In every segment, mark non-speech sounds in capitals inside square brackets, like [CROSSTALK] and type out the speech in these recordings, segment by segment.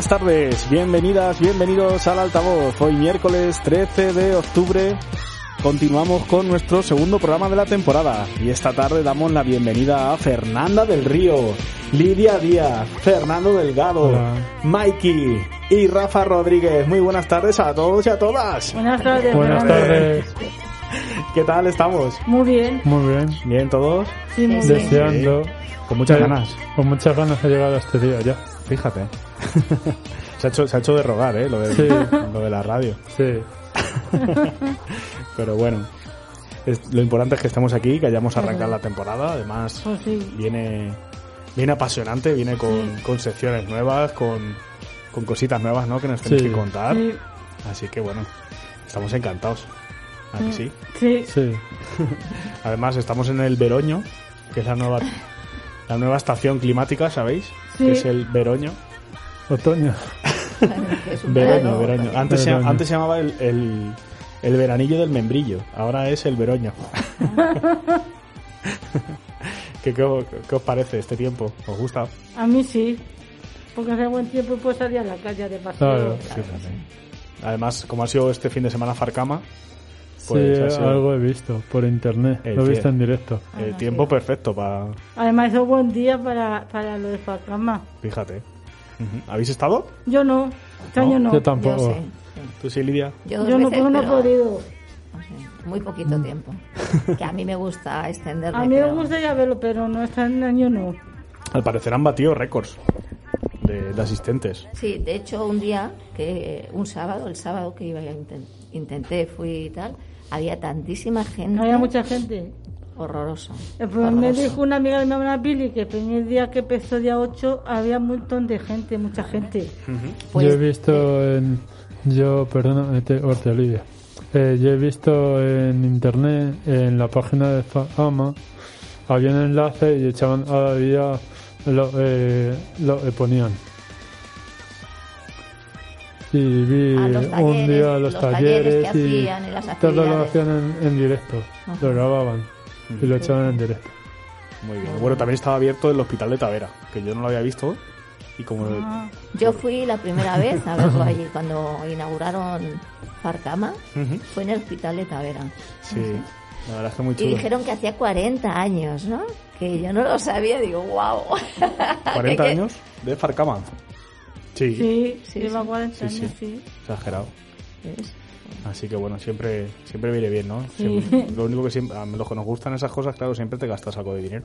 Buenas tardes, bienvenidas, bienvenidos al altavoz. Hoy miércoles 13 de octubre continuamos con nuestro segundo programa de la temporada y esta tarde damos la bienvenida a Fernanda del Río, Lidia Díaz, Fernando Delgado, Hola. Mikey y Rafa Rodríguez. Muy buenas tardes a todos y a todas. Buenas tardes. Buenas tardes. [LAUGHS] ¿Qué tal estamos? Muy bien. Muy bien. ¿Bien todos? Sí, muy bien. Deseando. Con muchas ganas. Con muchas ganas he llegado a este día ya. Fíjate. Se, ha hecho, se ha hecho de rogar, ¿eh? Lo de, Sí. lo de la radio. Sí. [LAUGHS] Pero bueno, es- lo importante es que estemos aquí, que hayamos arrancado la temporada. Además, Pues sí. viene, viene apasionante, viene con, Sí. con secciones nuevas, con, con cositas nuevas, ¿no? Que nos tenéis Sí. que contar. Sí. Así que bueno, estamos encantados. ¿A que sí? Sí. Sí. [LAUGHS] Además, estamos en el Veroño, que es la nueva, la nueva estación climática, ¿sabéis? Sí. Que es el Veroño. Otoño. [LAUGHS] Verano. Veroño. Antes, Se, antes se llamaba el, el, el veranillo del membrillo, ahora es el Veroño. [LAUGHS] ¿Qué, qué, os- qué os parece este tiempo? ¿Os gusta? A mí sí. Porque hace buen tiempo pues salir a la calle de paseo. Claro. Además, como ha sido este fin de semana Farcama, Sí, pues ha sido algo he visto por internet. El Lo he visto en directo. el Ah, tiempo sí. perfecto para... Además, es un buen día para, para lo de Facama. Fíjate. ¿Habéis estado? Yo no. Este No, año no. Yo Yo tampoco. sí. ¿Tú sí, Lidia? Yo, Yo no, veces, no he pero, podido. muy poquito tiempo. [LAUGHS] Que a mí me gusta extenderme. A mí me pero- gustaría verlo, pero no este año no. Al parecer han batido récords de, de asistentes. Sí, de hecho, un día, que un sábado, el sábado que iba a inten- intenté, fui y tal, había tantísima gente. No había mucha gente. Horroroso. El problema me dijo una amiga de mi hermana Billy que el primer día que empezó día 8 había un montón de gente, mucha gente. Pues, yo he visto en. Yo, perdona, eh, te, Orte, Olivia. Eh, yo he visto en internet, en la página de Fama, había un enlace y echaban cada día. Lo, eh, lo eh, ponían. Y vi Ah, un talleres, día los, los talleres que y hacían y las todo lo hacían en, en directo, lo grababan y lo echaban en directo. Muy bien. Bueno, también estaba abierto el hospital de Tavera, que yo no lo había visto. Y como... Ah, Yo fui la primera vez a verlo allí [LAUGHS] cuando inauguraron Farcama. Fue en el hospital de Tavera. Sí, la verdad es que muy Y dijeron que hacía 40 años, ¿no? Que yo no lo sabía, digo, wow. 40 [LAUGHS] años de Farcama. Sí, sí, Sí, lleva sí. 40 Sí, años, sí. sí. exagerado. ¿Ves? Así que bueno, siempre siempre viene bien, ¿no? Sí. Siempre- lo único que siempre, a los que nos gustan esas cosas, claro, siempre te gastas algo de dinero.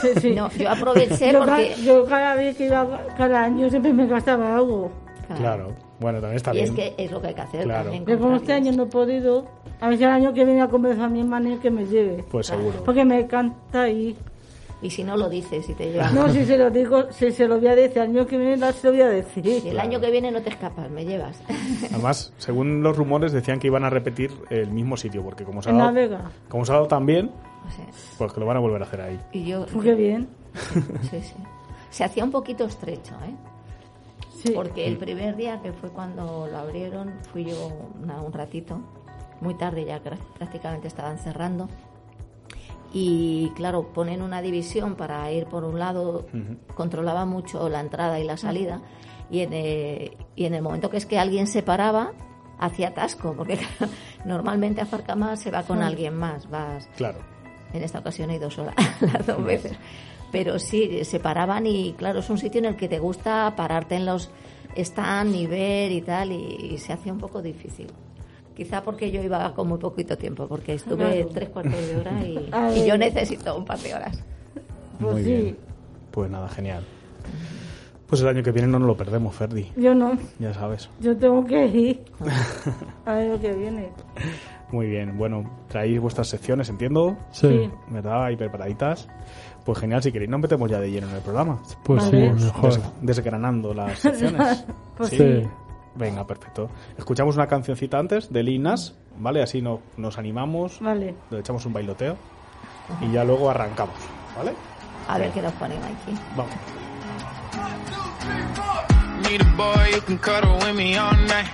Sí, sí. No, yo aproveché yo, porque... yo cada vez que iba, cada año siempre me gastaba algo. Claro. Bueno, también está Y bien. es que es lo que hay que hacer Claro. también. Pero como este año no he podido, a ver si el año que viene a convencer a mi hermana que me lleve. Pues seguro. Porque me encanta ir. Y si no lo dices y te llevas. No, si se lo digo, si se lo voy a decir, el año que viene la se lo voy a decir. El año que viene no te escapas, me llevas. [LAUGHS] Además, según los rumores, decían que iban a repetir el mismo sitio, porque como se ha dado, Vega. como se ha dado tan bien, O sea, pues que lo van a volver a hacer ahí. y yo... Pues qué bien. [LAUGHS] Sí, sí. Se hacía un poquito estrecho, ¿eh? Sí. Porque el primer día, que fue cuando lo abrieron, fui yo una- un ratito, muy tarde ya prácticamente estaban cerrando. Y claro, ponen una división para ir por un lado, controlaba mucho la entrada y la salida. Y en, eh, y en el momento que es que alguien se paraba, hacía atasco, porque [LAUGHS] normalmente a Farcamá se va con alguien más, vas Claro. en esta ocasión he ido sola, [LAUGHS] las dos veces. Pero sí, se paraban y claro, es un sitio en el que te gusta pararte en los stand y ver y tal, y, y se hace un poco difícil. Quizá porque yo iba con muy poquito tiempo, porque estuve Claro. tres cuartos de hora y, [LAUGHS] y yo necesito un par de horas. Pues Muy sí. bien. Pues nada, genial. Pues el año que viene no nos lo perdemos, Ferdi. Yo no. Ya sabes. Yo tengo que ir. [LAUGHS] A ver lo que viene. Muy bien. Bueno, traéis vuestras secciones, entiendo. Sí, Sí. ¿Verdad? Ahí preparaditas. Pues genial, si queréis, nos metemos ya de lleno en el programa. pues Vale. sí, mejor. Des- desgranando las [LAUGHS] secciones. Pues Sí. Venga, perfecto. Escuchamos una cancioncita antes de Lil Nas, ¿vale? Así no, nos animamos, Vale. le echamos un bailoteo y ya luego arrancamos, ¿vale? A ver qué nos ponen aquí. Vamos. Need a boy who can cuddle with me all night.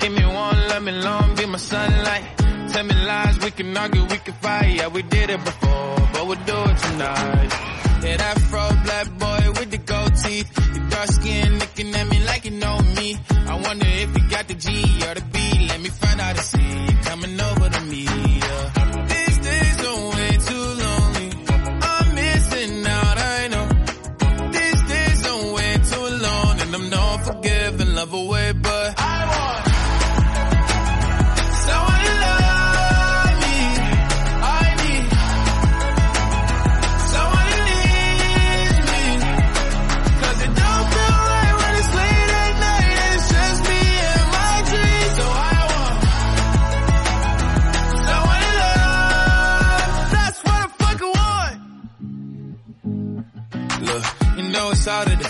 Give me one, let me long, be my sunlight. Tell me lies, we can argue, we can fight. Yeah, we did it before, but we'll do it tonight. Yeah, that fro black boy with the gold teeth. The dark skin looking at me hating on me. I wonder if you got the G or the B. Let me find out and see you coming over to me.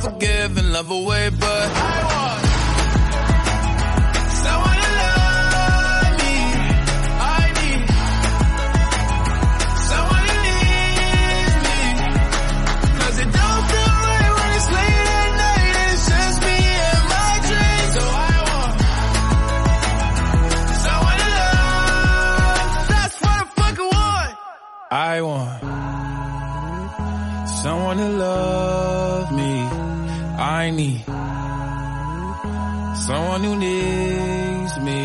forgive and love away someone who needs me.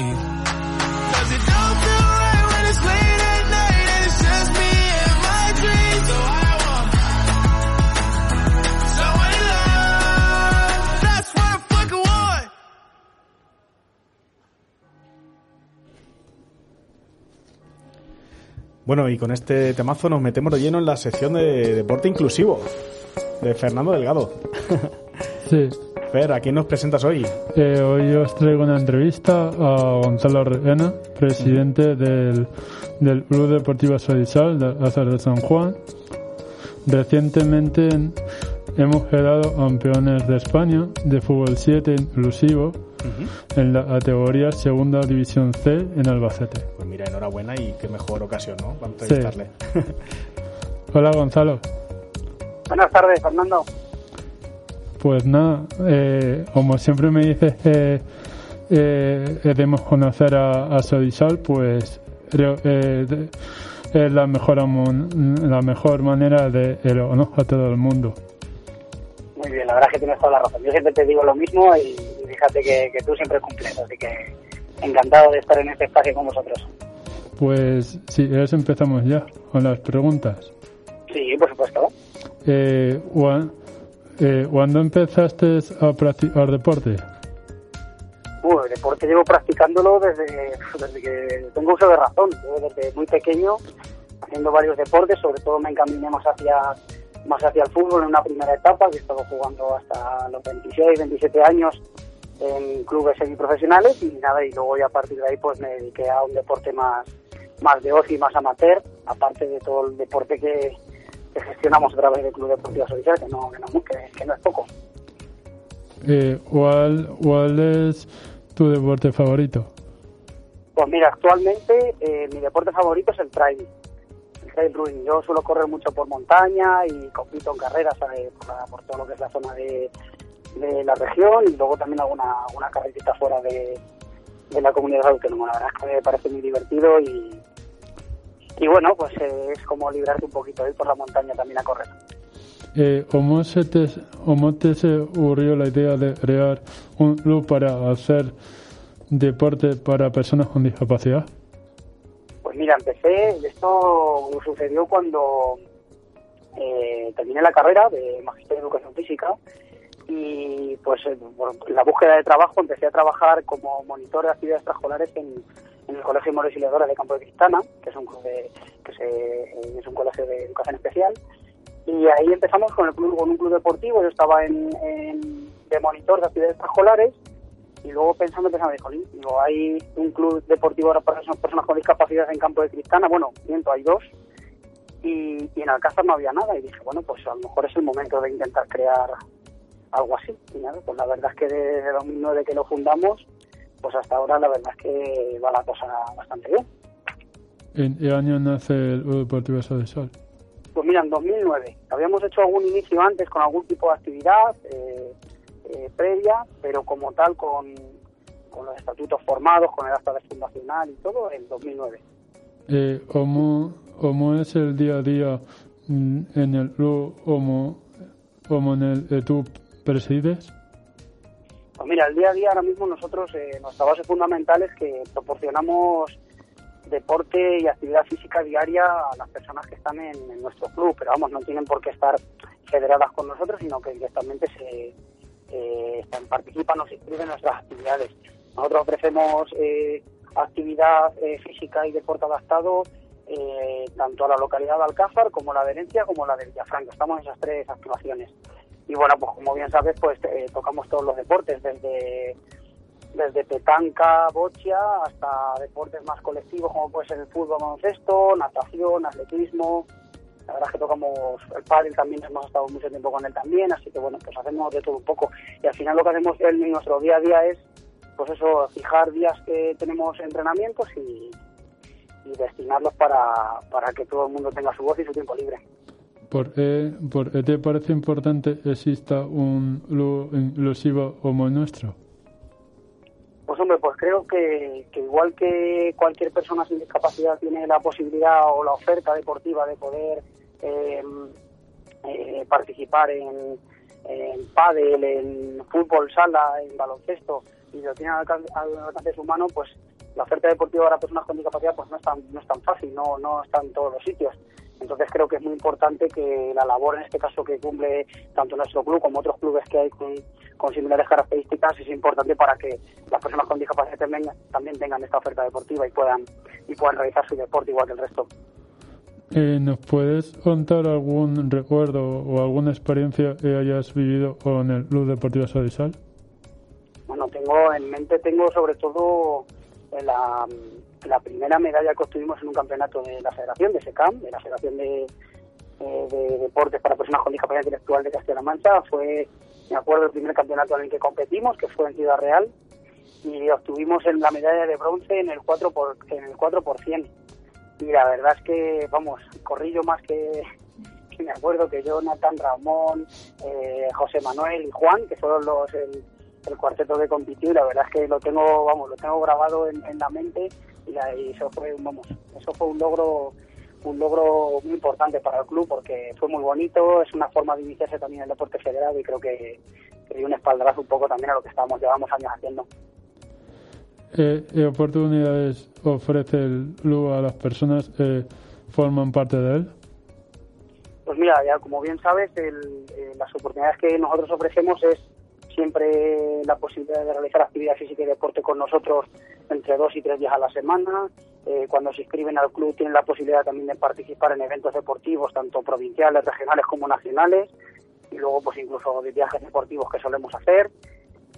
Cause it don't feel right when it's late at night and it's just me and my dreams. So I want someone to love. That's what I fucking want. Bueno, y con este temazo nos metemos de lleno en la sección de deporte inclusivo de Fernando Delgado. Sí. [LAUGHS] Fer, ¿a quién nos presentas hoy? Eh, hoy os traigo una entrevista a Gonzalo Reena, presidente del, del Club Deportivo Sodisal de Azar de San Juan. Recientemente hemos quedado campeones de España de fútbol 7 inclusivo en la categoría Segunda División C en Albacete. Pues mira, enhorabuena y qué mejor ocasión, ¿no? Para entrevistarle. Hola Gonzalo. Buenas tardes, Fernando. Pues nada, eh, como siempre me dices que eh, debemos conocer a, a pues creo que de- es la mejor, la mejor manera de que lo conozca todo el mundo. Muy bien, la verdad es que tienes toda la razón. Yo siempre te digo lo mismo y, y fíjate que, que tú siempre cumples, así que encantado de estar en este espacio con vosotros. Pues si quieres empezamos ya con las preguntas. Sí, por supuesto. Eh, Juan- eh, ¿Cuándo empezaste a practicar deporte? Uh, el deporte llevo practicándolo desde, desde que tengo uso de razón. Desde muy pequeño, haciendo varios deportes, sobre todo me encaminé más hacia, más hacia el fútbol en una primera etapa, que he estado jugando hasta los 26, 27 años en clubes semiprofesionales y nada, y luego ya a partir de ahí pues me dediqué a un deporte más, más de ocio más amateur, aparte de todo el deporte que, que gestionamos a través del Club Deportivo Social, que no, que no, que- que no es poco. Eh, ¿cuál, ¿Cuál es tu deporte favorito? Pues mira, actualmente eh, mi deporte favorito es el trail, el trail running. Yo suelo correr mucho por montaña y compito en carreras por, la- por todo lo que es la zona de, de la región y luego también alguna, alguna carretita fuera de, de la comunidad autónoma. La verdad es que me parece muy divertido y, y bueno, pues eh, es como librarte un poquito, ir por la montaña también a correr. Eh, ¿cómo, se te, ¿Cómo te se ocurrió la idea de crear un club para hacer deporte para personas con discapacidad? Pues mira, empecé, esto sucedió cuando eh, terminé la carrera de Magisterio de Educación Física y pues eh, por la búsqueda de trabajo empecé a trabajar como monitor de actividades extraescolares en, en el Colegio Moros de Campo de Cristana, que es un, club de- que se- eh, es un colegio de educación especial. Y ahí empezamos con el club, con un club deportivo, yo estaba en, en- de monitor de actividades extraescolares y luego pensando, pensando, dijo, digo, hay un club deportivo para personas con discapacidad en Campo de Cristana, bueno, miento, hay dos, y, y en Alcázar no había nada, y dije, bueno, pues a lo mejor es el momento de intentar crear algo así, y nada, pues la verdad es que desde 2009 que lo fundamos, pues hasta ahora la verdad es que va la cosa bastante bien. ¿En qué año nace el Sol de Sol? Pues mira, en 2009. Habíamos hecho algún inicio antes con algún tipo de actividad eh, eh, previa, pero como tal con, con los estatutos formados, con el acta de fundacional y todo, en 2009. Eh, ¿cómo, ¿Cómo es el día a día mm, en el club como, como en el que tú presides? Pues mira, el día a día ahora mismo nosotros, eh, nuestra base fundamental es que proporcionamos deporte y actividad física diaria a las personas que están en, nuestro club, pero vamos, no tienen por qué estar federadas con nosotros, sino que directamente se, eh, participan o se inscriben en nuestras actividades. Nosotros ofrecemos eh, actividad eh, física y deporte adaptado tanto a la localidad de Alcázar como la de Herencia como la de Villafranca. Estamos en esas tres actuaciones. Y bueno, pues como bien sabes, pues eh, tocamos todos los deportes, desde desde petanca, bocha, hasta deportes más colectivos como puede ser el fútbol, baloncesto, natación, atletismo. La verdad es que tocamos el pádel también, hemos estado mucho tiempo con él también, así que bueno, pues hacemos de todo un poco. Y al final lo que hacemos en nuestro día a día es, pues eso, fijar días que tenemos entrenamientos y, y destinarlos para, para que todo el mundo tenga su voz y su tiempo libre. ¿Por qué, por qué te parece importante exista un inclusivo como nuestro? Pues hombre, pues creo que, que, igual que cualquier persona sin discapacidad tiene la posibilidad o la oferta deportiva de poder eh, eh, participar en, pádel, en fútbol sala, en baloncesto y lo tiene al alcance, su pues la oferta deportiva para personas con discapacidad pues no es tan, no es tan fácil, no, no está en todos los sitios. Entonces creo que es muy importante que la labor, en este caso, que cumple tanto nuestro club como otros clubes que hay con, con similares características, es importante para que las personas con discapacidad también, también tengan esta oferta deportiva y puedan, y puedan realizar su deporte igual que el resto. Eh, ¿Nos puedes contar algún recuerdo o alguna experiencia que hayas vivido con el Club Deportivo Sodisal? Bueno, tengo en mente, tengo sobre todo la, la primera medalla que obtuvimos en un campeonato de la Federación, de SECAM, de la Federación de, eh, de Deportes para Personas con Discapacidad Intelectual de Castilla-La Mancha, fue, me acuerdo, el primer campeonato en el que competimos, que fue en Ciudad Real, y obtuvimos la medalla de bronce en el 4 por, en el 4 por 100. Y la verdad es que, vamos, corrí yo más que, [LAUGHS] me acuerdo que yo, Natán, Ramón, eh, José Manuel y Juan, que fueron los el, el cuarteto que compitió, y la verdad es que lo tengo, vamos, lo tengo grabado en, en la mente y, la, y eso fue, vamos, eso fue un logro un logro muy importante para el club porque fue muy bonito, es una forma de iniciarse también en el deporte federado y creo que, que dio un espaldarazo un poco también a lo que estábamos llevamos años haciendo. Eh, ¿Qué oportunidades ofrece el club a las personas que forman parte de él? Pues mira, ya como bien sabes, el, eh, las oportunidades que nosotros ofrecemos es siempre la posibilidad de realizar actividad física y deporte con nosotros entre dos y tres días a la semana. Eh, cuando se inscriben al club tienen la posibilidad también de participar en eventos deportivos, tanto provinciales, regionales como nacionales, y luego pues incluso de viajes deportivos que solemos hacer.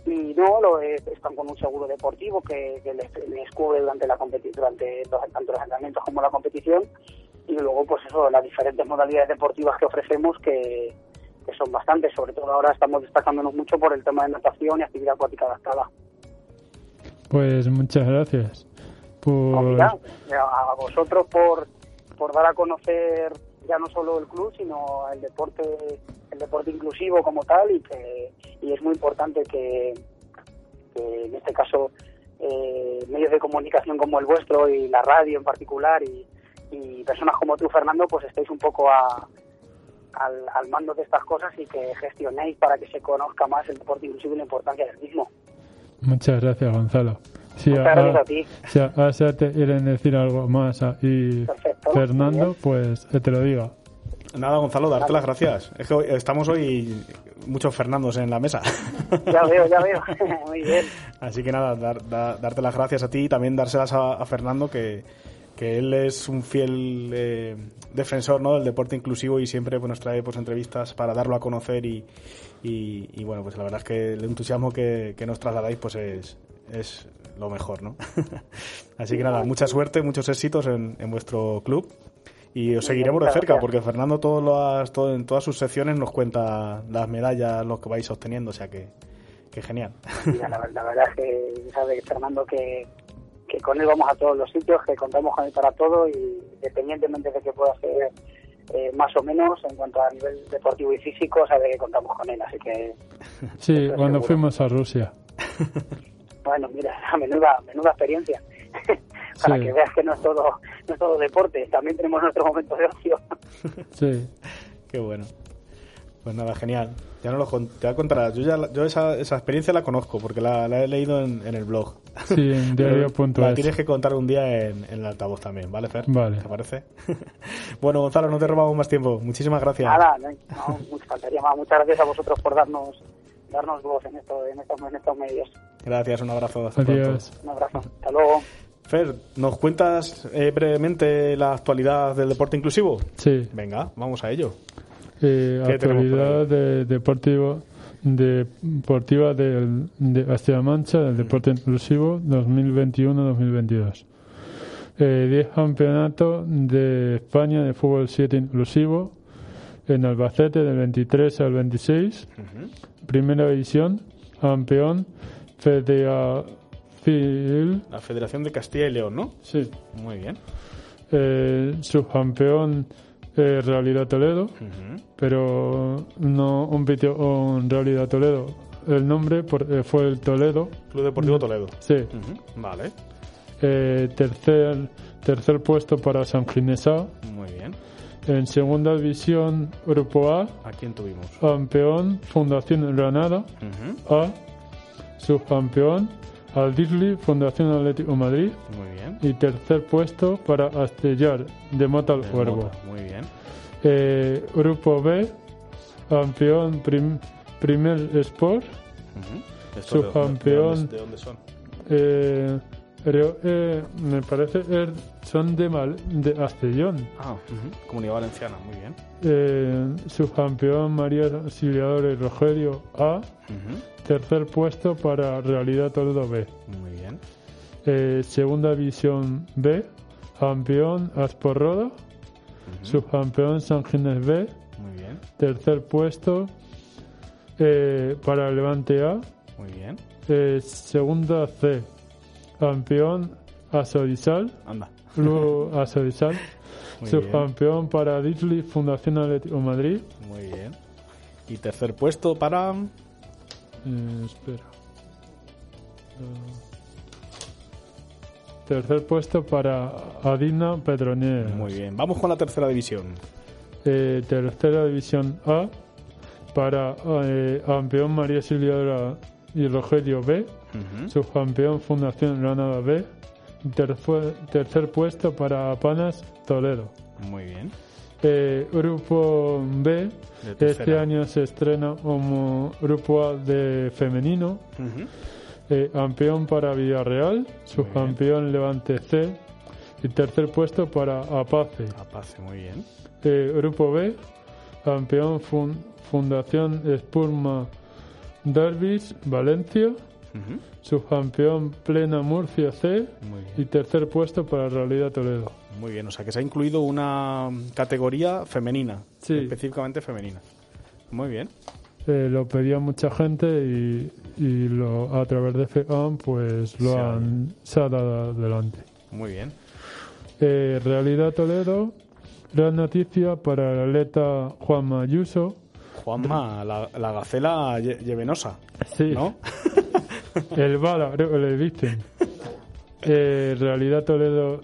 Y no, lo, eh, están con un seguro deportivo que, que les, les, cubre durante la durante los, tanto los entrenamientos como la competición. Y luego pues eso, las diferentes modalidades deportivas que ofrecemos que, que son bastantes, sobre todo ahora estamos destacándonos mucho por el tema de natación y actividad acuática adaptada. Pues muchas gracias. Por... No, mira, a vosotros por, por dar a conocer ya no solo el club, sino el deporte el deporte inclusivo como tal y que y es muy importante que, que en este caso eh, medios de comunicación como el vuestro y la radio en particular y, y personas como tú, Fernando, pues estéis un poco a, al, al, mando de estas cosas y que gestionéis para que se conozca más el deporte inclusivo y la importancia del mismo. Muchas gracias, Gonzalo. Sí, Muchas gracias a, a ti. Si a, a te quieren decir algo más y Perfecto, Fernando, pues que te lo diga. Nada, Gonzalo, darte las gracias. Es que hoy, estamos hoy muchos Fernandos en la mesa. Ya veo, ya veo. [LAUGHS] Muy bien. Así que nada, dar, dar, darte las gracias a ti y también dárselas a, a Fernando, que, que él es un fiel eh, defensor ¿no? del deporte inclusivo y siempre pues, nos trae pues, entrevistas para darlo a conocer y, y, y, bueno, pues la verdad es que el entusiasmo que, que nos trasladáis pues es, es lo mejor, ¿no? [LAUGHS] Así que nada, mucha suerte, muchos éxitos en, en vuestro club y os seguiremos de cerca porque Fernando todos los, todo, en todas sus secciones nos cuenta las medallas, los que vais obteniendo, o sea que, que genial. Mira, la, la, verdad es que sabe Fernando que, que con él vamos a todos los sitios, que contamos con él para todo y independientemente de que pueda ser eh, más o menos en cuanto a nivel deportivo y físico, sabe que contamos con él, así que... [LAUGHS] Sí, cuando seguro. fuimos a Rusia. [LAUGHS] Bueno, mira, [LAUGHS] menuda, menuda experiencia. para sí. que veas que no es todo no es todo deporte, también tenemos nuestros momentos de ocio. sí. Qué bueno. Pues nada, genial. Ya no lo te contarás. Yo ya yo esa, esa experiencia la conozco porque la, la he leído en, en, el blog. Sí, en [LAUGHS] diario.es. La tienes que contar un día en, en, el altavoz también, ¿vale, Fer? Vale. ¿Te parece? [LAUGHS] bueno, Gonzalo, no te robamos más tiempo. Muchísimas gracias. Nada, no, no faltaría más. Muchas gracias a vosotros por darnos darnos voz en, esto, en, estos, en estos medios. Gracias, un abrazo. Hasta pronto. Un abrazo. Hasta luego. Fer, ¿nos cuentas eh, brevemente la actualidad del deporte inclusivo? Sí. Venga, vamos a ello. Eh, ¿Qué tenemos por actualidad de deportivo de- deportiva del, de Castilla-La Mancha del deporte inclusivo 2021-2022 Eh, 10 campeonatos de España de fútbol 7 inclusivo en Albacete del 23 al 26 primera división campeón Federación La Federación de Castilla y León, ¿no? sí. Muy bien. eh, subcampeón eh, Realidad Toledo pero no compitió con Realidad Toledo. El nombre por- eh, fue el Toledo, Club Deportivo Toledo. sí. Vale, Eh, tercer, tercer puesto para San Ginesá. muy bien. En segunda división, Grupo A, ¿A quién tuvimos? campeón Fundación Granada. Ujú. A, subcampeón Aldirli, Fundación Atlético Madrid. Muy bien. Y tercer puesto para Astellar, de Mata al Cuervo. Mota, Muy bien. Eh, grupo B, campeón prim- Primer Sport. Ujú. ¿Esto de- Subcampeón. ¿De, dónde, de dónde son? Eh, creo, eh, me parece er- son de, Mal- de Castellón. Ah. Comunidad Valenciana, muy bien. Eh, subcampeón María Auxiliadora y Rogelio A. Tercer puesto para Realidad Toledo B. Muy bien. Eh, segunda división B. Campeón Asporroda. Ujú. Subcampeón San Ginés B. Muy bien. Tercer puesto eh, para Levante A. Muy bien. Eh, segunda C. Campeón Asodisal. Anda. Luego [LAUGHS] Asodisal. Muy Subcampeón para Disney Fundación Atlético Madrid. Muy bien. Y tercer puesto para... Eh, espera. Ah. Tercer puesto para Adina Pedroñeras. Muy bien. Vamos con la tercera división. Eh, tercera división A para eh, campeón María Auxiliadora y Rogelio B. Ujú. Subcampeón Fundación Granada B. Tercer, tercer puesto para Apanas Toledo. Muy bien. Eh, grupo B. Este año se estrena como Grupo A de femenino. Eh, campeón para Villarreal. Subcampeón Levante C. Y tercer puesto para Apace. Apace, muy bien. Eh, grupo B. Campeón fun- Fundación Spurma Derbis Valencia. Ujú. Subcampeón Plena Murcia C. Y tercer puesto para Realidad Toledo. Muy bien. O sea que se ha incluido una categoría femenina. Sí. Específicamente femenina. Muy bien. Eh, lo pedía mucha gente y, y lo, a través de FEAM pues lo Se ha- han se ha dado adelante. Muy bien. Eh, Realidad Toledo, gran noticia para el atleta Juan Mayuso. Juanma, la, la gacela lle- llevenosa, Sí, ¿no? [LAUGHS] el bala, le dicen. Eh, Realidad Toledo,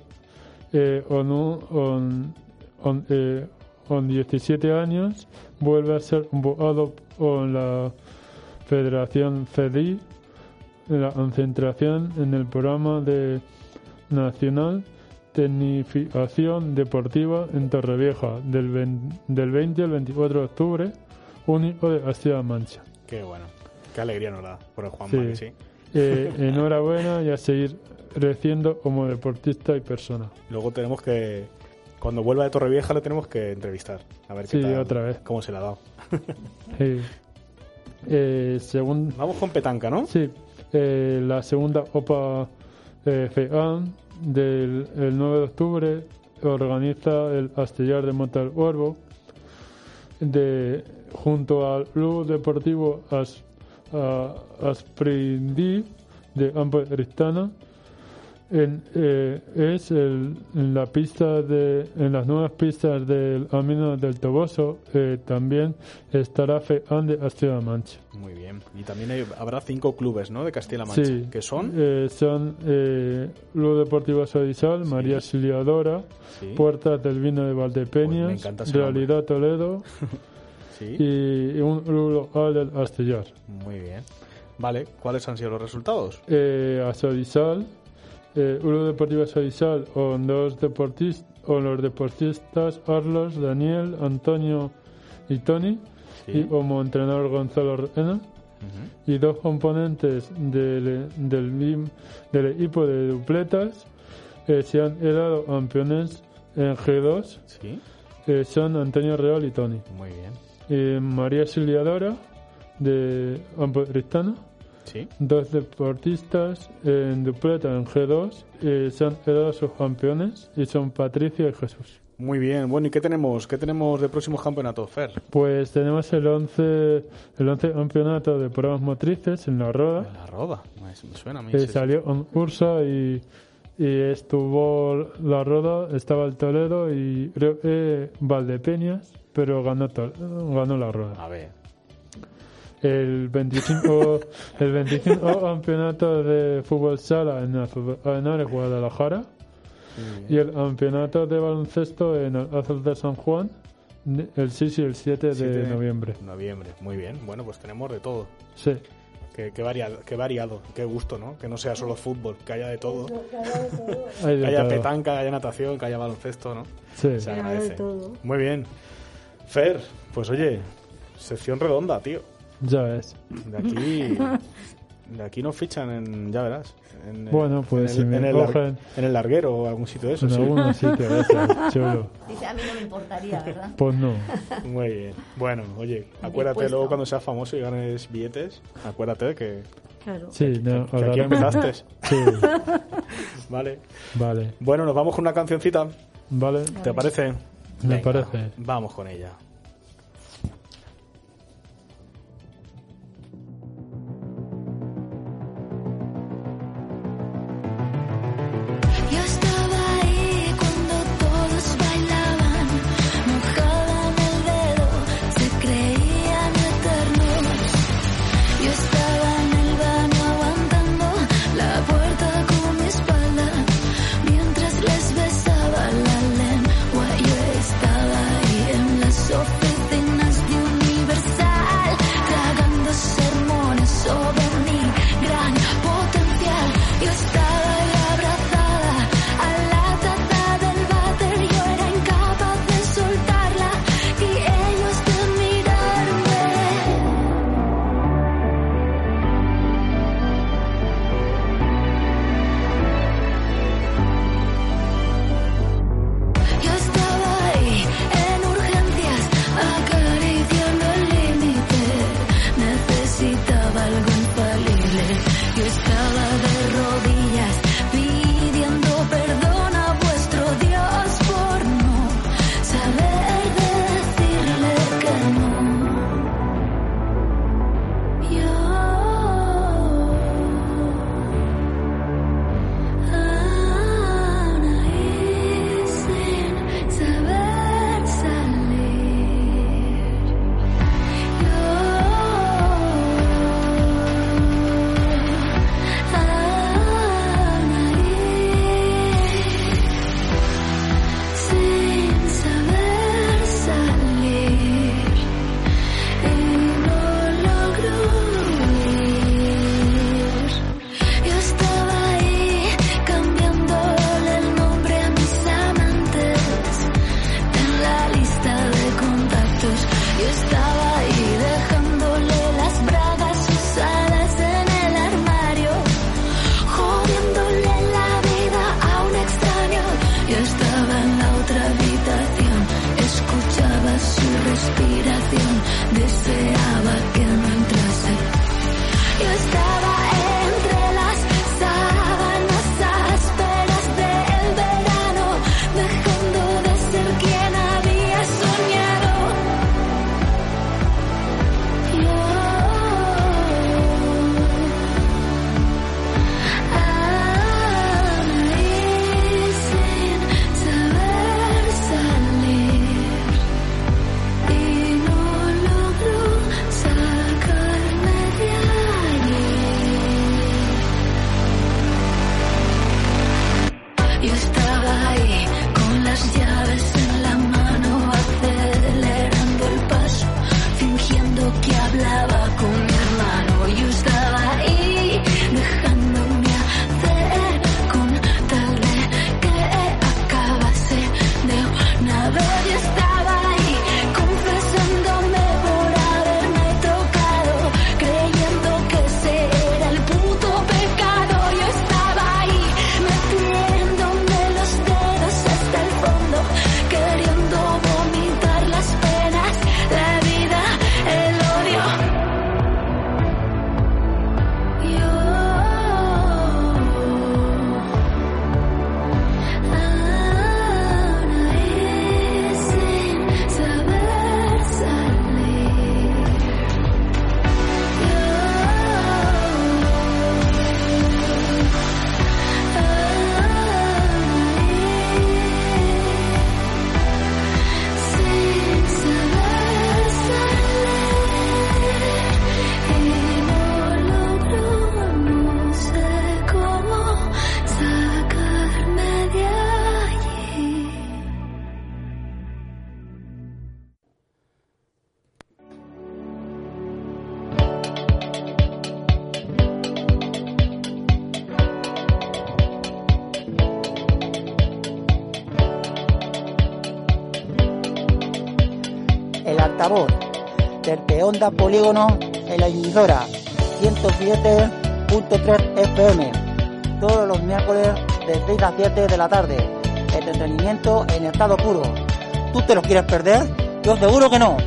eh, un- con- con, eh, con 17 años, vuelve a ser convocado con la Federación FEDI, la concentración en el programa de Nacional Tecnificación Deportiva en Torrevieja, del, ven- del 20 al 24 de octubre, único de Castilla-La Mancha. Qué bueno. Qué alegría nos da por el Juanma, Sí. sí. Eh, enhorabuena y a seguir creciendo como deportista y persona. Luego tenemos que... Cuando vuelva de Torrevieja le tenemos que entrevistar. A ver qué Sí, tal, otra vez. cómo se le ha dado. Sí. Eh, según, Vamos con petanca, ¿no? sí, eh, la segunda Copa eh, FEAM del el 9 de octubre organiza el Astellar de Montal Huervo de, junto al Club Deportivo As, a- Asprindí de Cristana. En, eh, es el- en la pista de en las nuevas pistas del Camino del Toboso eh, también estará de Castilla-La Mancha. Muy bien. Y también hay- habrá cinco clubes, ¿no? De Castilla-La Mancha. Sí. Que son... Eh, son eh, Club Deportivo Sodisal, María Auxiliadora, Sí. Puertas del Vino de Valdepeñas, Pues Realidad Toledo [LAUGHS] sí. y un club local del Astellar. Muy bien. Vale, ¿cuáles han sido los resultados? Eh, a Sodisal, eh, Deportivo Sodisal con dos deportistas, con los deportistas Carlos, Daniel, Antonio y Tony Sí. y como entrenador Gonzalo Reena. y dos componentes del, del, del equipo de dupletas eh, se han quedado campeones en G2 Sí, eh, son Antonio Real y Tony. muy bien. Eh, María Siliadora de Campo Tristano, Sí, dos deportistas en dupleta en G2 eh, se han quedado sus campeones y son Patricia y Jesús. muy bien. Bueno, ¿y qué tenemos? ¿Qué tenemos de próximos campeonatos, Fer? Pues tenemos el 11, el 11 campeonato de pruebas motrices en la Roda. La roda, me, me suena a mí. sí, sí. salió en curso y, y estuvo la Roda, estaba el Toledo y creo que Valdepeñas, pero ganó, ganó la Roda. A ver, El 25, [LAUGHS] el 25 campeonato de fútbol sala en Arenales, Guadalajara. Y el campeonato de baloncesto en el Azul de San Juan el 6 y el 7 de Siete noviembre. Noviembre, muy bien. Bueno, pues tenemos de todo. Sí. Qué, qué variado, qué variado, qué gusto, ¿no? Que no sea solo fútbol, que haya de todo. [LAUGHS] De Que haya todo. petanca, que haya natación, que haya baloncesto, ¿no? Sí. Se de agradece. todo. Muy bien. Fer, pues oye, sección redonda, tío. Ya ves. De aquí, de aquí nos fichan en, ya verás. en- Bueno, pues en el, si me en el en el larguero o algún sitio de eso. En sí. algunos sitios, ese, [LAUGHS] chulo. Dice, a mí no me importaría, ¿verdad? Pues no. Muy bien. Bueno, oye, acuérdate luego cuando seas famoso y ganes billetes, acuérdate que, Claro. Sí, no, que aquí empezaste. [LAUGHS] Sí, Vale. vale. Bueno, nos vamos con una cancioncita. Vale, ¿Te parece? Me Venga, parece. Vamos con ella. Altavoz. Desde Onda Polígono en la emisora 107.3 FM. Todos los miércoles de 6 a 7 de la tarde. Entretenimiento en estado puro. ¿Tú te lo quieres perder? Yo seguro que no.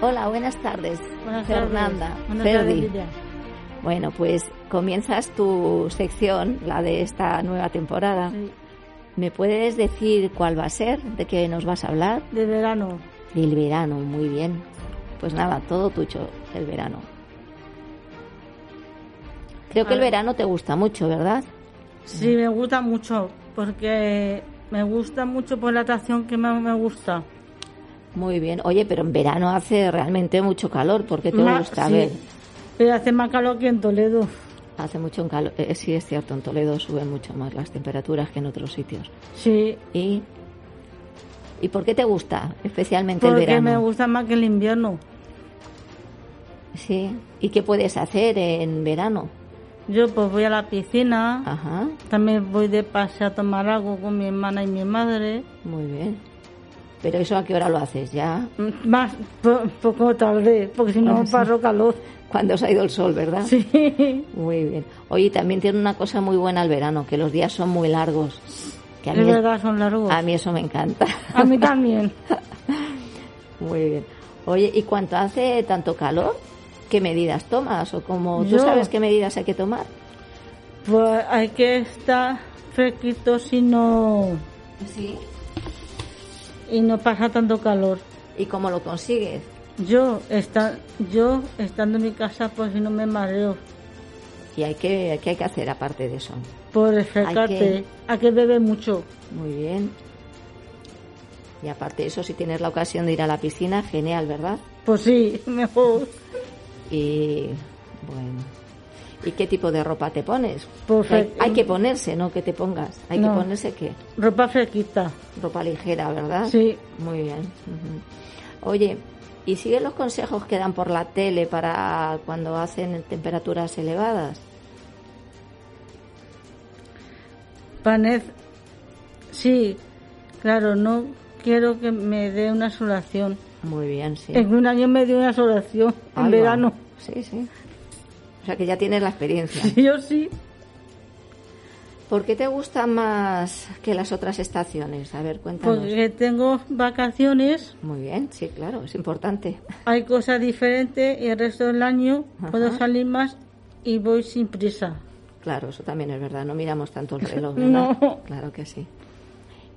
Hola, buenas tardes. Buenas Fernanda, tardes. Buenas Ferdi. tardes. Bueno, pues comienzas tu sección, la de esta nueva temporada. Sí, ¿Me puedes decir cuál va a ser? ¿De qué nos vas a hablar? de verano. Del verano, muy bien. Pues nada, todo tuyo, el verano. Creo que el verano te gusta mucho, ¿verdad? Sí, me gusta mucho, porque me gusta mucho por la atracción que más me gusta. Muy bien. Oye, pero en verano hace realmente mucho calor. ¿Por qué te Ma- gusta? A sí, ver, Pero hace más calor que en Toledo. hace mucho calor. Eh, sí, es cierto, en Toledo suben mucho más las temperaturas que en otros sitios. Sí, ¿Y, ¿y por qué te gusta especialmente el porque verano? me gusta más que el invierno. Sí. ¿Y qué puedes hacer en verano? Yo pues voy a la piscina, Ajá, también voy de paseo a tomar algo con mi hermana y mi madre. muy bien. Pero eso a qué hora lo haces ya? Mm, Más, po- poco tarde, porque si no Ah, sí. calor. Cuando se ha ido el sol, ¿verdad? Sí, Muy bien. Oye, también tiene una cosa muy buena el verano, que los días son muy largos. Que a mí, verdad, son largos. a mí eso me encanta. A mí también. [LAUGHS] Muy bien. Oye, ¿y cuánto hace tanto calor? ¿Qué medidas tomas? ¿O como tú Yo- sabes qué medidas hay que tomar? Pues hay que estar fresquito si no Sí. Y no pasa tanto calor. ¿Y cómo lo consigues? Yo está, yo estando en mi casa pues si no me mareo. ¿Y hay que, qué hay que hacer aparte de eso? Por refrescarte. Hay que beber mucho. Muy bien. Y aparte de eso, si tienes la ocasión de ir a la piscina, genial, ¿verdad? Pues sí, [LAUGHS] mejor. Y bueno. ¿Y qué tipo de ropa te pones? Pues hay, fre- hay que ponerse, ¿no? Que te pongas. Hay No. que ponerse qué? Ropa fresquita. Ropa ligera, ¿verdad? Sí. Muy bien. Oye, ¿y sigues los consejos que dan por la tele para cuando hacen temperaturas elevadas? Panez. Sí, claro, no quiero que me dé una solación. Muy bien, sí. En un año me dio una solación en verano. Sí, sí. O sea que ya tienes la experiencia. [LAUGHS] Yo sí. ¿Por qué te gusta más que las otras estaciones? A ver, cuéntanos. Porque tengo vacaciones, Muy bien, sí, claro, es importante. hay cosas diferentes y el resto del año Ajá. puedo salir más y voy sin prisa. Claro, eso también es verdad, no miramos tanto el reloj, [LAUGHS] ¿verdad? No. Claro que sí.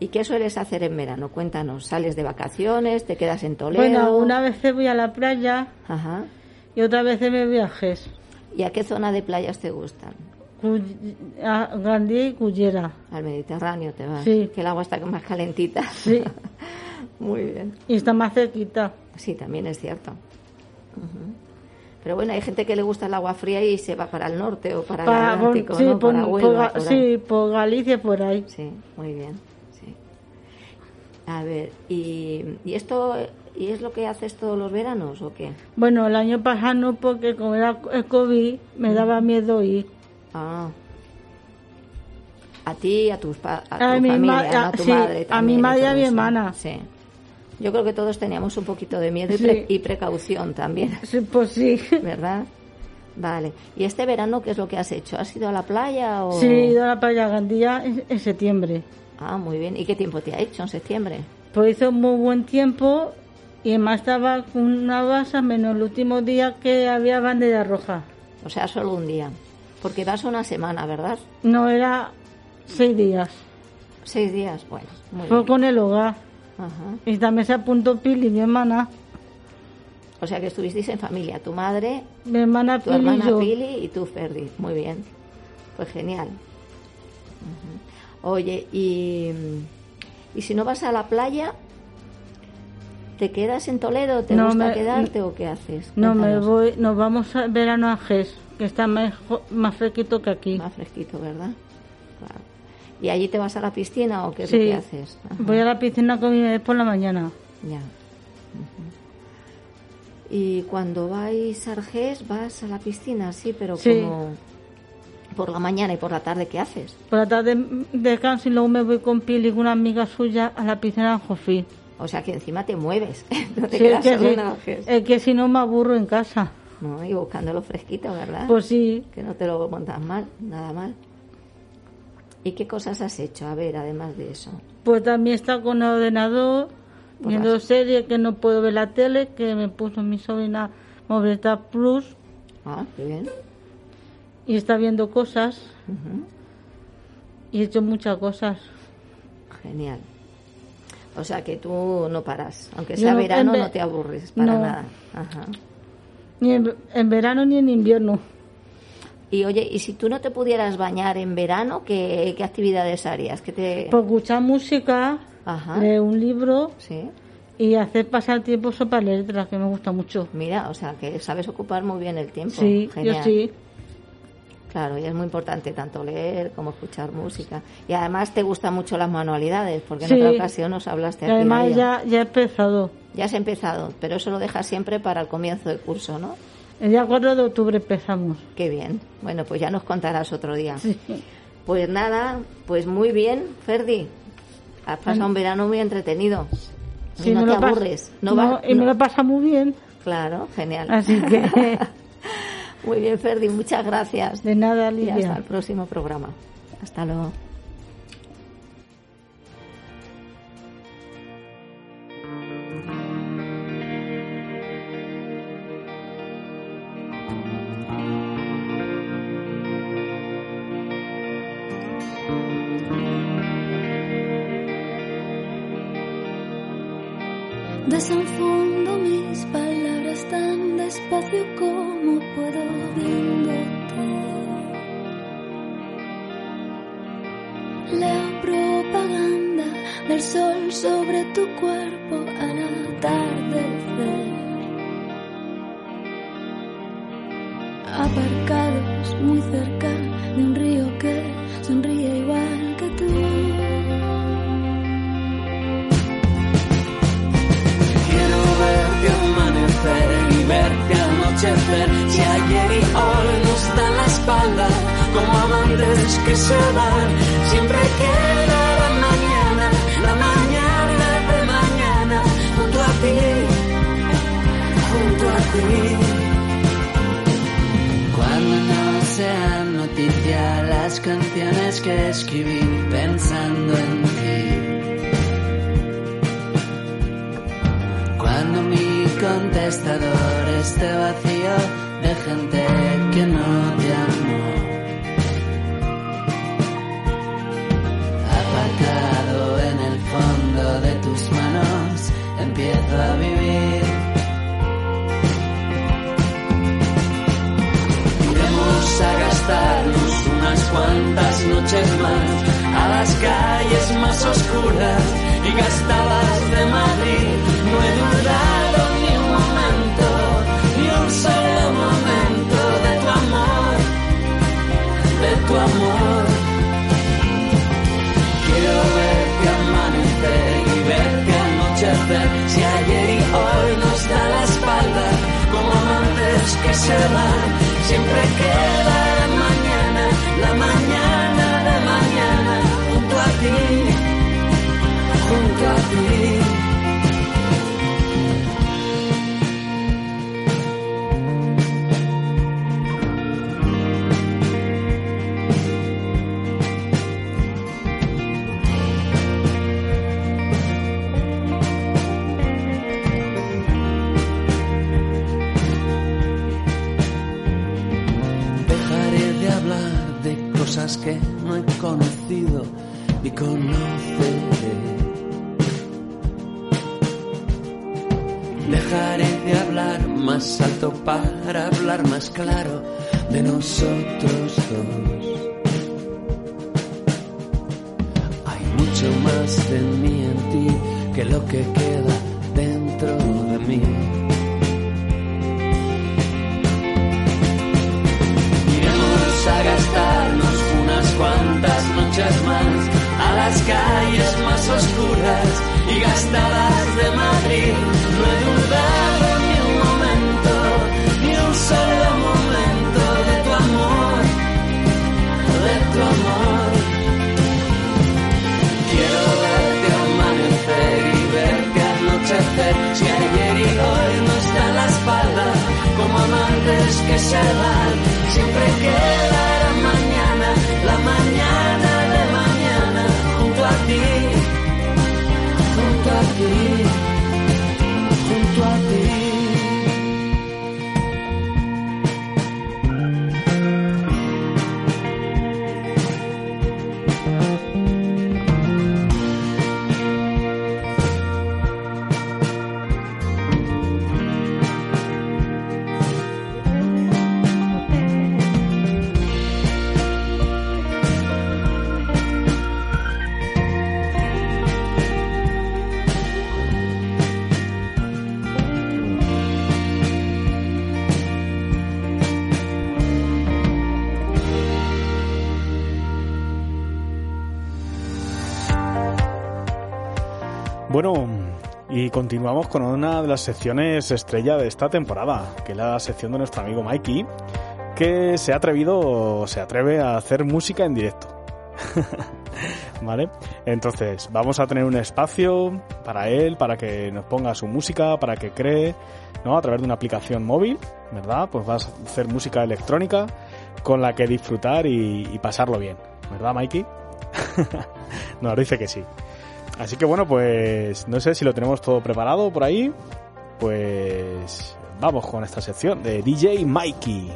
¿Y qué sueles hacer en verano? Cuéntanos, ¿sales de vacaciones? ¿Te quedas en Toledo? Bueno, una vez voy a la playa Ajá. y otra vez me Gés. ¿Y a qué zona de playas te gustan? A Gandía y Cullera. Al Mediterráneo te vas. Sí. Que el agua está más calentita. Sí. [LAUGHS] Muy bien. Y está más cerquita. Sí, también es cierto. Pero bueno, hay gente que le gusta el agua fría y se va para el norte o para, Para- el Atlántico, sí, ¿no? por, para por Huelva, por sí, por Galicia, por ahí. Sí, muy bien. Sí. A ver, ¿y, y esto y es lo que haces todos los veranos o qué? Bueno, el año pasado no, porque como era el COVID, me daba miedo ir. Ah. A ti, a tus a, A tu mi familia, a- a tu sí, madre a mi también madre y a mi hermana. Sí. Yo creo que todos teníamos un poquito de miedo y, Sí. pre- y precaución también, Sí, pues sí. ¿verdad? Vale. ¿Y este verano qué es lo que has hecho? ¿Has ido a la playa o...? Sí, he ido a la playa Gandía en, en septiembre. Ah, muy bien. ¿Y qué tiempo te ha hecho en septiembre? Pues hizo muy buen tiempo y además estaba con una basa menos el último día que había bandera roja. O sea, solo un día. Porque vas una semana, ¿verdad? No era seis días. Seis días, bueno, muy Fue bien. con el hogar. Ajá. Y también se apuntó Pili, mi hermana. O sea que estuvisteis en familia, tu madre, Mi hermana tu Pili hermana y yo. Pili y tú, Ferdi. Muy bien. Pues genial. Oye, y, y si no vas a la playa, ¿te quedas en Toledo? ¿Te No, gusta me- quedarte o qué haces? No, me voy, nos vamos a verano a Gés, que está mejor- más fresquito que aquí. Más fresquito, ¿verdad? Claro. ¿Y allí te vas a la piscina o qué es lo Sí, que haces? Ajá. voy a la piscina con mi bebé por la mañana. Ya. Y cuando vais a Argés, vas a la piscina, sí, pero Sí. como Por la mañana y por la tarde, ¿qué haces? Por la tarde descanso y luego me voy con Pili, con una amiga suya, a la piscina de Jofí. O sea que encima te mueves, [LAUGHS] no te Sí, quedas que solo sí, es que si no me aburro en casa. No, y buscándolo fresquito, ¿verdad? Pues sí, Que no te lo montas mal, nada mal. ¿Y qué cosas has hecho? A ver, además de eso. pues también está con el ordenador, Pues viendo las- series que no puedo ver la tele, que me puso mi sobrina Movistar Plus Ah, qué bien. y está viendo cosas y he hecho muchas cosas. Genial. O sea que tú no paras. Aunque sea no- verano, ve- no te aburres para No. nada. Ajá. Ni en, en verano ni en invierno. Y oye, ¿y si tú no te pudieras bañar en verano, qué, qué actividades harías? ¿Qué te... Pues escuchar música, Ajá. leer un libro Sí. y hacer pasar tiempo sopa letras, que me gusta mucho. Mira, o sea que sabes ocupar muy bien el tiempo. Sí, Genial. yo sí. Claro, y es muy importante tanto leer como escuchar música. Y además te gustan mucho las manualidades, porque en Sí. otra ocasión nos hablaste Y además ya, ya he empezado. Ya has empezado, pero eso lo dejas siempre para el comienzo del curso, ¿no? El día 4 de octubre empezamos. Qué bien. Bueno, pues ya nos contarás otro día. Sí. Pues nada, pues muy bien, Ferdi. Has pasado un verano muy entretenido. Y no te aburres. No, No, va- y me no. lo pasa muy bien. Claro, genial. Así que, [LAUGHS] Muy bien, Ferdi, muchas gracias. de nada, Y hasta Lidia. el próximo programa. Hasta luego. Si ayer y hoy nos dan la espalda, como amantes que se van, siempre queda la mañana, la mañana de mañana, junto a ti, junto a ti. Cuando no sean noticia las canciones que escribí pensando en ti. Cuando mi contestador esté vacío de gente que no te amó. Aparcado en el fondo de tus manos, empiezo a vivir. Iremos a gastarnos unas cuantas noches más a las calles más oscuras y gastadas de Madrid. No he dudado amor. Quiero verte amanecer y verte anochecer. Si ayer y hoy nos da la espalda, como amantes que se van, siempre queda la mañana, la mañana conocido ni conoceré. Dejaré de hablar más alto para hablar más claro de nosotros dos. Hay mucho más de mí en ti que lo que queda dentro de mí. a las calles más oscuras y gastadas de Madrid. No he dudado ni un momento, ni un solo momento de tu amor, de tu amor. Quiero verte amanecer y verte anochecer, si ayer y hoy nos dan la espalda, como amantes que se van, siempre queda con una de las secciones estrella de esta temporada, que es la sección de nuestro amigo Mikey, que se ha atrevido, se atreve a hacer música en directo. [LAUGHS] ¿Vale? Entonces, vamos a tener un espacio para él, para que nos ponga su música, para que cree, ¿no? A través de una aplicación móvil, ¿verdad? Pues vas a hacer música electrónica con la que disfrutar y, y pasarlo bien, ¿verdad, Mikey? [LAUGHS] Nos dice que sí. Así que bueno, pues no sé si lo tenemos todo preparado por ahí. Pues vamos con esta sección de DJ Mikey.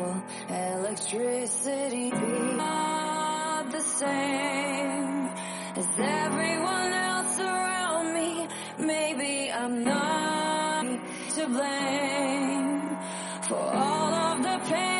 Beautiful electricity. Not the same as everyone else around me. Maybe I'm not to blame for all of the pain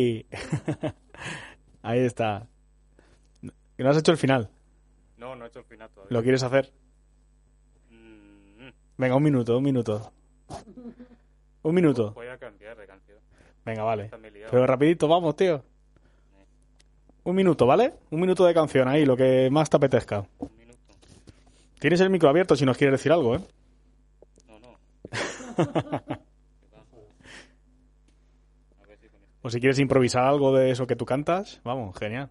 Y [LAUGHS] ahí está. Que no has hecho el final. No, no he hecho el final todavía. ¿Lo quieres hacer? Mm, Venga, un minuto, un minuto. Un minuto. Voy a cambiar de canción. Venga, vale. Pero rapidito, vamos, tío. Un minuto, ¿vale? Un minuto de canción ahí, lo que más te apetezca. Un minuto. Tienes el micro abierto si nos quieres decir algo, ¿eh? No, no. [LAUGHS] A ver si con esto. O si quieres improvisar algo de eso que tú cantas, vamos, genial.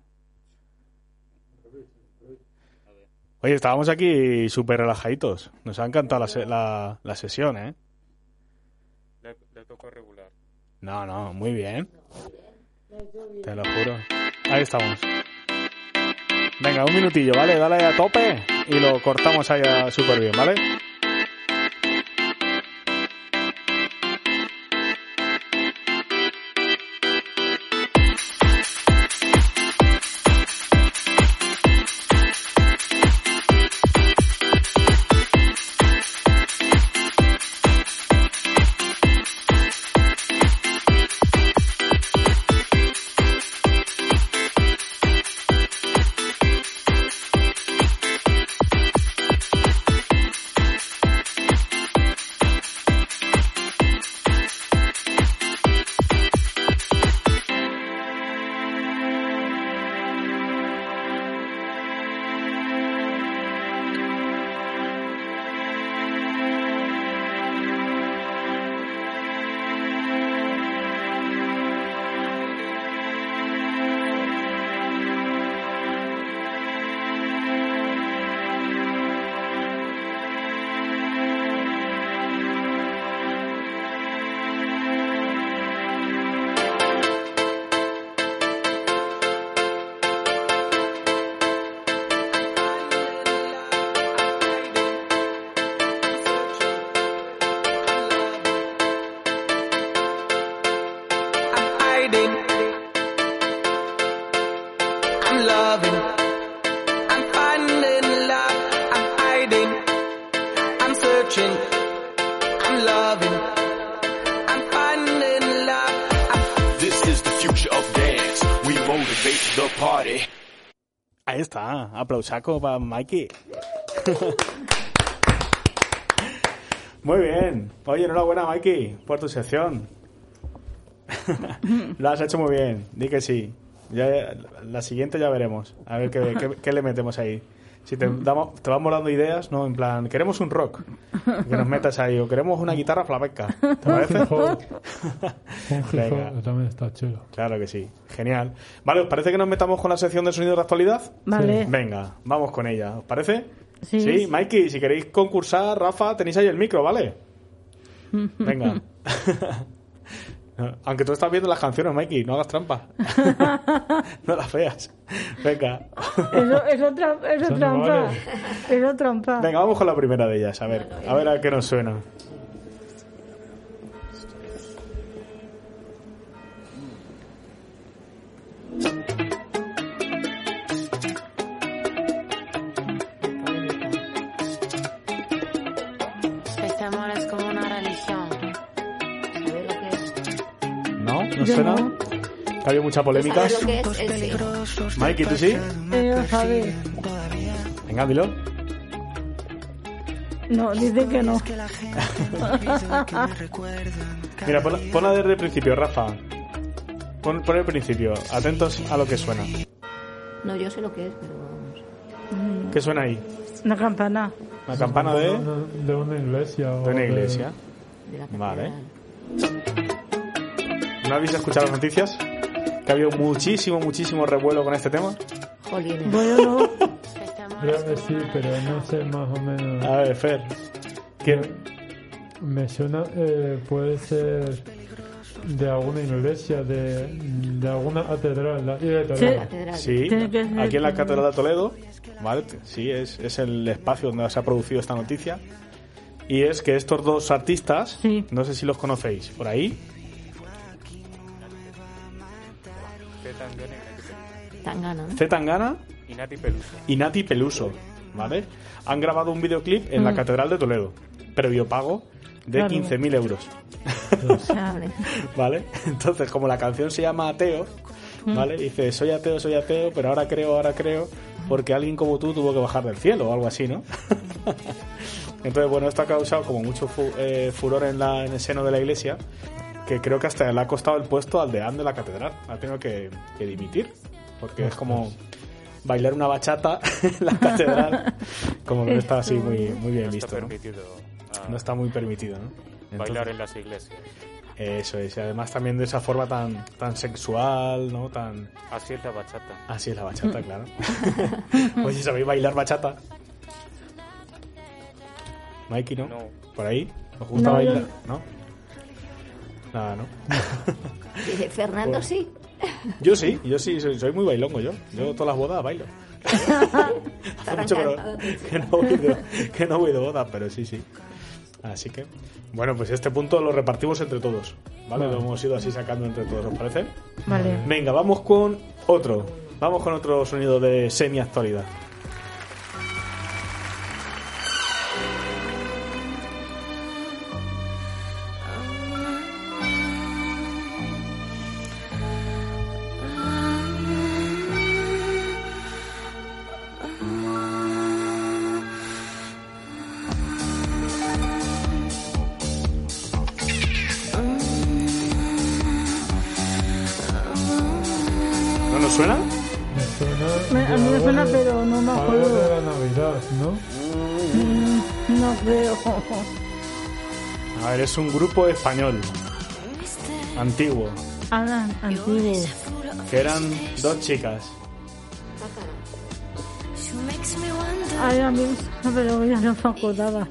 Oye, estábamos aquí súper relajaditos. Nos ha encantado la, se- la, la sesión, ¿eh? Le, le toco regular. No, no, muy bien. Te lo juro. Ahí estamos. Venga, un minutillo, ¿vale? Dale a tope y lo cortamos ahí súper bien, ¿vale? Aplausaco para Mikey. [LAUGHS] Muy bien. Oye, enhorabuena, Mikey, por tu sección. [LAUGHS] Lo has hecho muy bien, di que sí. Ya, la siguiente ya veremos. A ver qué, qué- qué le metemos ahí. Si te, damos, te vamos dando ideas, ¿no? En plan, queremos un rock. Que nos metas ahí. O queremos una guitarra flamenca. ¿Te parece? [LAUGHS] [LAUGHS] Venga. también está chulo. Claro que sí. Genial. Vale, ¿os parece que nos metamos con la sección de sonidos de actualidad? Vale. Venga, vamos con ella. ¿Os parece? Sí. Sí, Mikey, si queréis concursar, Rafa, tenéis ahí el micro, ¿vale? [LAUGHS] Venga. [LAUGHS] Aunque tú estás viendo las canciones, Mikey, no hagas trampa. [LAUGHS] no las veas. Venga. Eso, eso, tra- eso trampa. Eso trampa. Venga, vamos con la primera de ellas. A ver, a ver a qué nos suena. Suena? ha habido mucha polémica. ¿Sabes lo que es? El sí. Mikey, ¿tú sí? Sabe. Venga, dilo. No, dice que no. Mira, ponla, ponla desde el principio, Rafa. Pon, pon el principio. Atentos a lo que suena. No, yo sé lo que es, pero vamos. ¿Qué suena ahí? Una campana. ¿La campana de, Una- de una iglesia. o de una iglesia? De la Vale. ¿No habéis escuchado las noticias? Que ha habido muchísimo, muchísimo revuelo con este tema. Jolines. Bueno, no. Creo que sí, pero no sé más o menos. A ver, Fer. ¿Quién? Me suena, eh, puede ser de alguna iglesia, de, de alguna catedral. La, y de Toledo. Catedral. Sí, aquí en la. Catedral de Toledo. ¿vale? Sí, es, es el espacio donde se ha producido esta noticia. Y es que estos dos artistas, Sí. no sé si los conocéis, por ahí. Tangana, Tangana Y Nati Peluso. y Nati Peluso, ¿vale? Han grabado un videoclip en la Mm. Catedral de Toledo, previo pago de Claro. 15.000 euros. [LAUGHS] ¿Vale? Entonces, como la canción se llama Ateo, ¿vale? Dice, soy ateo, soy ateo, pero ahora creo, ahora creo, porque alguien como tú tuvo que bajar del cielo o algo así, ¿no? [LAUGHS] Entonces, bueno, esto ha causado como mucho fu- eh, furor en, la, en el seno de la iglesia, que creo que hasta le ha costado el puesto al deán de la catedral. Ha tenido que, que dimitir, porque es como bailar una bachata [LAUGHS] en la catedral, [LAUGHS] como que no está así muy, muy bien No visto, está ¿no? permitido ah, No está muy permitido, ¿no? bailar en las iglesias. Eso es, y además también de esa forma tan, tan sexual, ¿no? Tan... Así es la bachata. Así es la bachata, claro. [LAUGHS] Oye, ¿sabéis bailar bachata? Mikey, ¿no? Por ahí. ¿Os gusta No, bailar? yo- ¿No? Nada, ¿no? Dice, Fernando Pues- sí. Yo sí, yo sí, soy, soy muy bailongo yo. Yo todas las bodas bailo. [LAUGHS] Hace mucho que no, que no voy de, que no voy de boda, pero sí, sí. Así que, bueno, pues este punto lo repartimos entre todos, ¿vale? Lo hemos ido así sacando entre todos, ¿os parece? Vale. Venga, vamos con otro. Vamos con otro sonido de semi-actualidad. Un grupo español. Antiguo. Ah, antiguo. Que eran dos chicas. Ay, a mí, pero ya no me acordaba.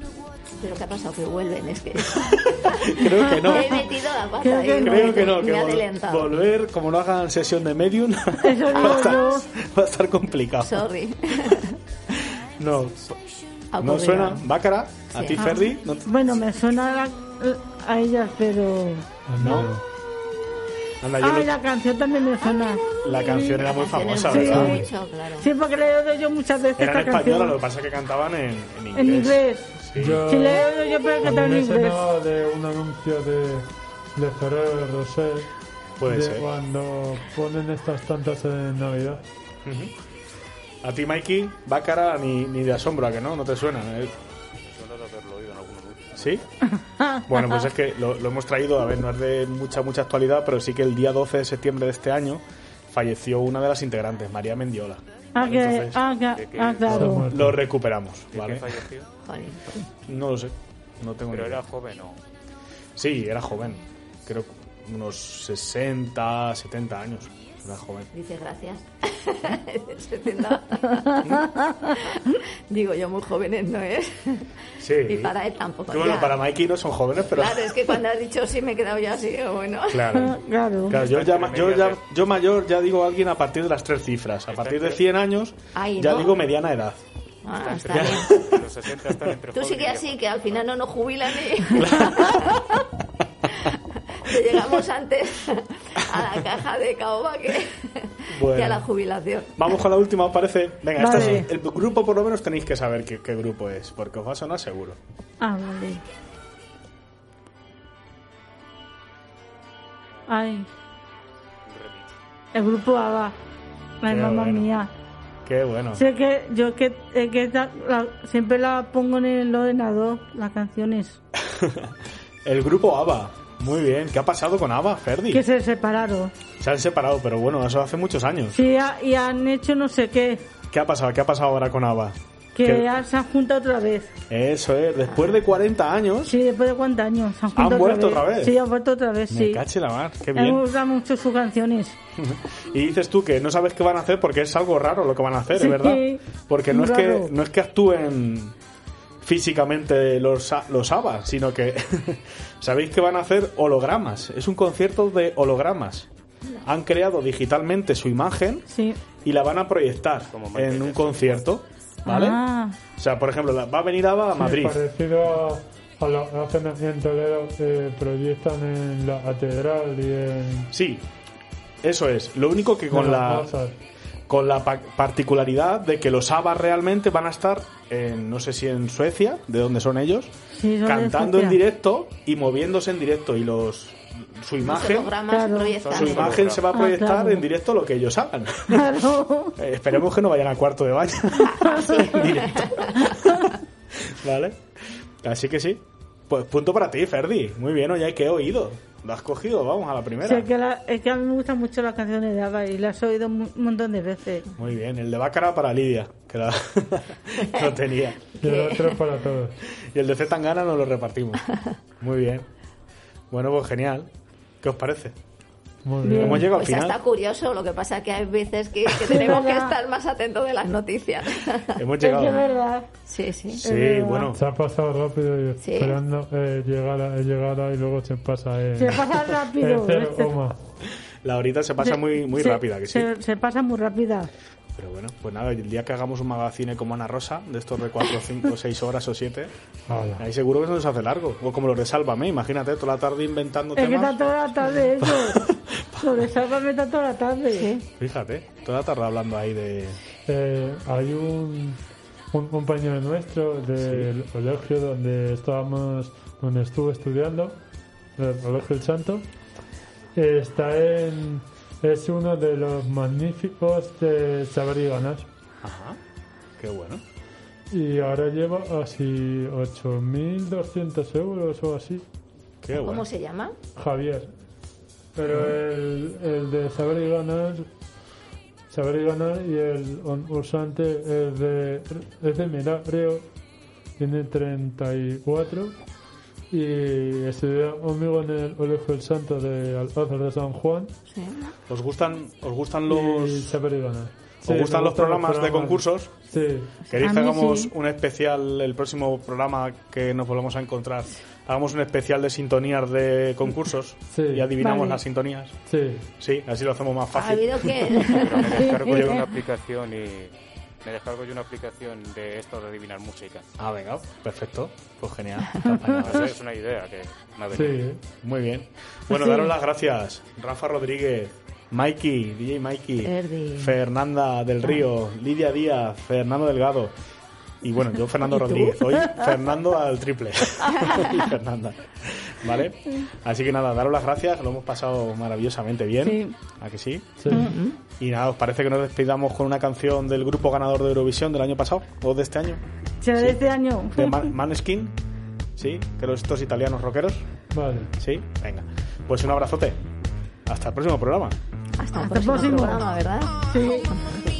Pero ¿qué ha pasado? Que vuelven, es que... [LAUGHS] Creo que no. Me [LAUGHS] he metido la pata Creo que no. Creo que no, Me que ha vol- adelantado. volver, como no hagan sesión de medium, Eso [LAUGHS] va, a estar, yo. va a estar complicado. Sorry. No, Ah, no suena. Bácara, a Sí. ti, Ah. Ferdi, ¿no? Bueno, me suena la- a ellas, pero... ¿no? Anda, yo Ay, no- la canción también me suena. la canción era muy famosa, Sí. ¿verdad? Mucho, claro. Sí, porque le he oído yo muchas veces Era en esta español, lo canción. que pasa es que cantaban en, en inglés. En inglés. Sí. Yo, Sí, le he oído yo, pero a que mí también me en inglés. sonaba de un anuncio de, de Ferrero Rocher. Puede de ser. Cuando ponen estas tantas en Navidad. A ti, Mikey, Bácara ni, ni de asombro, ¿a que no? No te suena. ¿eh? ¿Sí? Bueno, pues es que lo, lo hemos traído, a ver, no es de mucha, mucha actualidad, pero sí que el día 12 de septiembre de este año falleció una de las integrantes, María Mendiola. Ah, que, Entonces, ah, ah, claro. Lo recuperamos, ¿De qué ¿vale? falleció? No lo sé, no tengo Pero ni idea. era joven o... Sí, era joven, creo unos 60, 70 años, era joven. Dice gracias. [LAUGHS] Digo yo, muy jóvenes no es. Sí. Y para él tampoco. Que bueno, ya. para Mikey no son jóvenes, pero... Claro, es que cuando has dicho sí me he quedado ya así, bueno. [LAUGHS] Claro. [LAUGHS] Claro. Claro, yo, ya, yo, ya, yo mayor ya digo a alguien a partir de las tres cifras. A partir de 100 años Ay, ya ¿no? digo mediana edad. Ah, está bien. Los 60 están entre Tú sigue y así, que al final no nos jubilan y... Que llegamos antes a la caja de caoba que, Bueno. que a la jubilación. Vamos con la última, ¿os parece? Venga, esta Vale. sí. El grupo por lo menos tenéis que saber qué, qué grupo es, porque os va a sonar seguro. Ah, vale. Ay. El grupo ABBA. Ay, Qué mamá bueno. mía. Qué bueno. Sé que yo que, eh, que la- siempre la pongo en el ordenador, las canciones. [LAUGHS] El grupo ABBA. Muy bien. ¿Qué ha pasado con ABBA, Ferdi? Que se separaron. Se han separado, pero bueno, eso hace muchos años. Sí, y han hecho no sé qué. ¿Qué ha pasado? ¿Qué ha pasado ahora con ABBA? Que se han juntado otra vez. Eso es, después de 40 años, Sí, después de cuántos años. Se han, vuelto otra vez? Sí, han vuelto otra vez, me sí. cache la mar, qué Me bien. gustan mucho sus canciones. [LAUGHS] Y dices tú que no sabes qué van a hacer porque es algo raro lo que van a hacer, Sí, es verdad. Porque no es, que, no es que actúen físicamente los, a- los ABBA, sino que [LAUGHS] sabéis que van a hacer hologramas. Es un concierto de hologramas. Han creado digitalmente su imagen Sí. y la van a proyectar en un concierto, ¿vale? Ah, O sea, por ejemplo, la- va a venir ABBA a Sí, Madrid. parecido a, a que hacen en Toledo, que proyectan en la catedral y en. Sí, eso es. Lo único que con la. Con la pa- particularidad de que los ABBA realmente van a estar en, no sé si en Suecia, de donde son ellos, Sí, son de cantando en directo y moviéndose en directo y los su imagen Claro. su imagen se va a Ah, proyectar claro. en directo lo que ellos hagan. [LAUGHS] Claro. [LAUGHS] Eh, esperemos que no vayan al cuarto de baño [LAUGHS] en directo. ¿Vale? Así que sí. Pues punto para ti, Ferdi. Muy bien, oye, que he oído. Lo has cogido, vamos, a la primera. Sí, es, que la- es que a mí me gustan mucho las canciones de ABBA y las he oído un un montón de veces. Muy bien, el de Bácara para Lidia, que la- [LAUGHS] [LAUGHS] lo tenía. Y el otro para todos. Y el de Z Tangana nos lo repartimos. [LAUGHS] Muy bien. Bueno, pues genial. ¿Qué os parece? Hemos llegado al Pues final. está curioso, lo que pasa es que hay veces que, que [LAUGHS] tenemos que estar más atentos de las noticias. [LAUGHS] Hemos Es que es llegado. verdad. Sí, sí. Sí, verdad. bueno. Se ha pasado rápido y Sí. esperando eh, llegar, a, llegar a y luego se pasa en, Se pasa rápido. [LAUGHS] cero. La horita se pasa muy, muy se- rápida, que sí. Se, se pasa muy rápida. Pero bueno, pues nada, el día que hagamos un magazine como Ana Rosa, de estos de 4, 5, 6 horas o 7, Hala. ahí seguro que se nos hace largo. O como los de Sálvame, imagínate, toda la tarde inventando Es que está toda la tarde [LAUGHS] eso. Sobre Sálvame está toda la tarde. Fíjate, toda la tarde hablando ahí de... Eh, hay un, un compañero nuestro del colegio donde estábamos, donde estuve estudiando, del colegio El Santo. Está en, es uno de los magníficos de saber y ganar. Ajá, qué bueno. Y ahora lleva así 8.200 euros o así. Qué bueno. ¿Cómo se llama? Javier. Pero el, el de saber y ganar, saber y ganar y el concursante es de, es de Mirario, tiene 34 y estudió conmigo en el Colegio El Santo de Alcázar de San Juan Sí. ¿Os gustan, os gustan los... y ganar. ¿Os Sí, gustan los programas de concursos? Sí, ¿Queréis que hagamos sí. un especial, el próximo programa que nos volvamos a encontrar? Hagamos un especial de sintonías de concursos Sí. y adivinamos Vale. las sintonías. sí. Sí, así lo hacemos más Ha fácil. habido que... Pero me descargo yo una [LAUGHS] aplicación y me descargo yo una aplicación de esto de adivinar música. Ah, venga, perfecto. Pues genial. [LAUGHS] Es una idea que me ha venido. Sí, Muy bien. Bueno, Sí. daros las gracias. Rafa Rodríguez, Mikey, DJ Mikey, Erdi. Fernanda del Río, Lidia Díaz, Fernando Delgado. Y bueno, yo Fernando [LAUGHS] Rodríguez. Hoy Fernando al triple. [LAUGHS] y Fernanda. ¿Vale? Así que nada, daros las gracias. Lo hemos pasado maravillosamente bien. Sí. ¿A que sí? sí. Y nada, ¿os parece que nos despidamos con una canción del grupo ganador de Eurovisión del año pasado? ¿O de este año? Será de este año. De Man- Maneskin. ¿Sí? De los estos italianos rockeros. Vale. ¿Sí? Venga. Pues un abrazote. Hasta el próximo programa. Hasta el Hasta el próximo próximo. programa, ¿verdad? Sí.